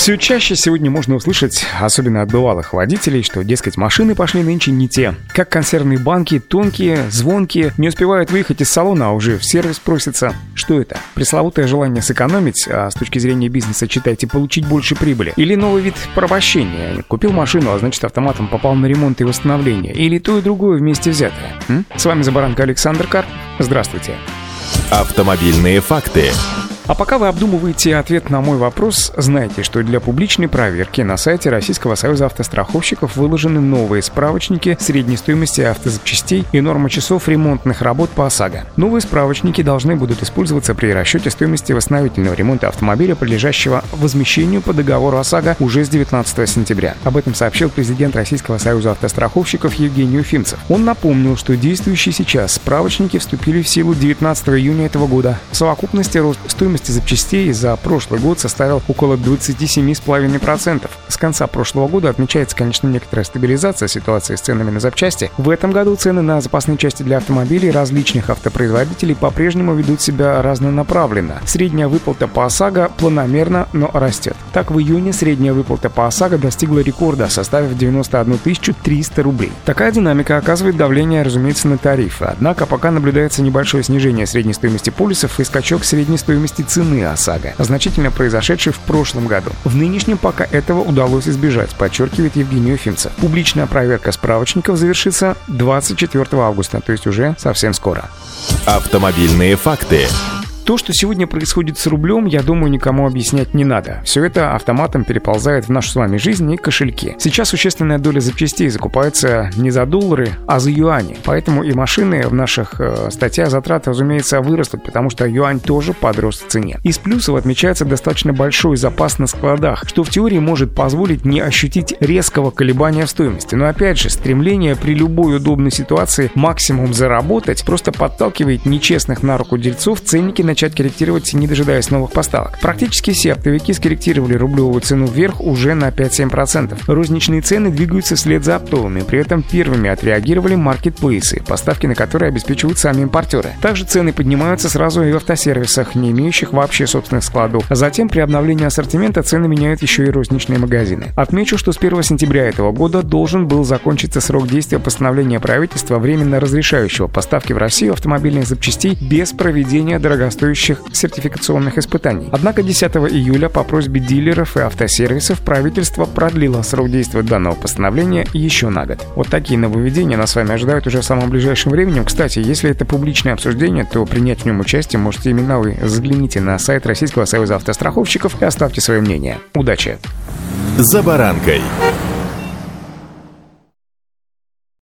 Все чаще сегодня можно услышать, особенно от бывалых водителей, что, дескать, машины пошли нынче не те. Как консервные банки, тонкие, звонкие, не успевают выехать из салона, а уже в сервис просятся. Что это? Пресловутое желание сэкономить, а с точки зрения бизнеса, читайте, получить больше прибыли. Или новый вид порабощения. Купил машину, а значит автоматом попал на ремонт и восстановление. Или то и другое вместе взятое. М? С вами Забаранка Александр Карп. Здравствуйте. Автомобильные факты. А пока вы обдумываете ответ на мой вопрос, знайте, что для публичной проверки на сайте Российского союза автостраховщиков выложены новые справочники средней стоимости автозапчастей и нормы часов ремонтных работ по ОСАГО. Новые справочники должны будут использоваться при расчете стоимости восстановительного ремонта автомобиля, подлежащего возмещению по договору ОСАГО уже с 19 сентября. Об этом сообщил президент Российского союза автостраховщиков Евгений Уфимцев. Он напомнил, что действующие сейчас справочники вступили в силу 19 июня этого года. В совокупности рост стоимости стоимости запчастей за прошлый год составил около 27,5%. С конца прошлого года отмечается, конечно, некоторая стабилизация ситуации с ценами на запчасти. В этом году цены на запасные части для автомобилей различных автопроизводителей по-прежнему ведут себя разнонаправленно. Средняя выплата по ОСАГО планомерно, но растет. Так, в июне средняя выплата по ОСАГО достигла рекорда, составив 91 300 рублей. Такая динамика оказывает давление, разумеется, на тарифы. Однако пока наблюдается небольшое снижение средней стоимости полисов и скачок средней стоимости цены ОСАГО, значительно произошедший в прошлом году. В нынешнем пока этого удалось избежать, подчеркивает Евгений Уфимцев. Публичная проверка справочников завершится 24 августа, то есть уже совсем скоро. Автомобильные факты. То, что сегодня происходит с рублем, я думаю, никому объяснять не надо. Все это автоматом переползает в нашу с вами жизнь и кошельки. Сейчас существенная доля запчастей закупается не за доллары, а за юани. Поэтому и машины в наших э, статьях затрат, разумеется, вырастут, потому что юань тоже подрос в цене. Из плюсов отмечается достаточно большой запас на складах, что в теории может позволить не ощутить резкого колебания в стоимости. Но опять же, стремление при любой удобной ситуации максимум заработать просто подталкивает нечестных на руку дельцов ценники начать корректировать, не дожидаясь новых поставок. Практически все оптовики скорректировали рублевую цену вверх уже на 5-7%. Розничные цены двигаются вслед за оптовыми, при этом первыми отреагировали маркетплейсы, поставки на которые обеспечивают сами импортеры. Также цены поднимаются сразу и в автосервисах, не имеющих вообще собственных складов. А затем при обновлении ассортимента цены меняют еще и розничные магазины. Отмечу, что с 1 сентября этого года должен был закончиться срок действия постановления правительства, временно разрешающего поставки в Россию автомобильных запчастей без проведения дорогостоящих соответствующих сертификационных испытаний. Однако 10 июля по просьбе дилеров и автосервисов правительство продлило срок действия данного постановления еще на год. Вот такие нововведения нас с вами ожидают уже в самом ближайшем времени. Кстати, если это публичное обсуждение, то принять в нем участие можете именно вы. Загляните на сайт Российского союза автостраховщиков и оставьте свое мнение. Удачи! «За баранкой»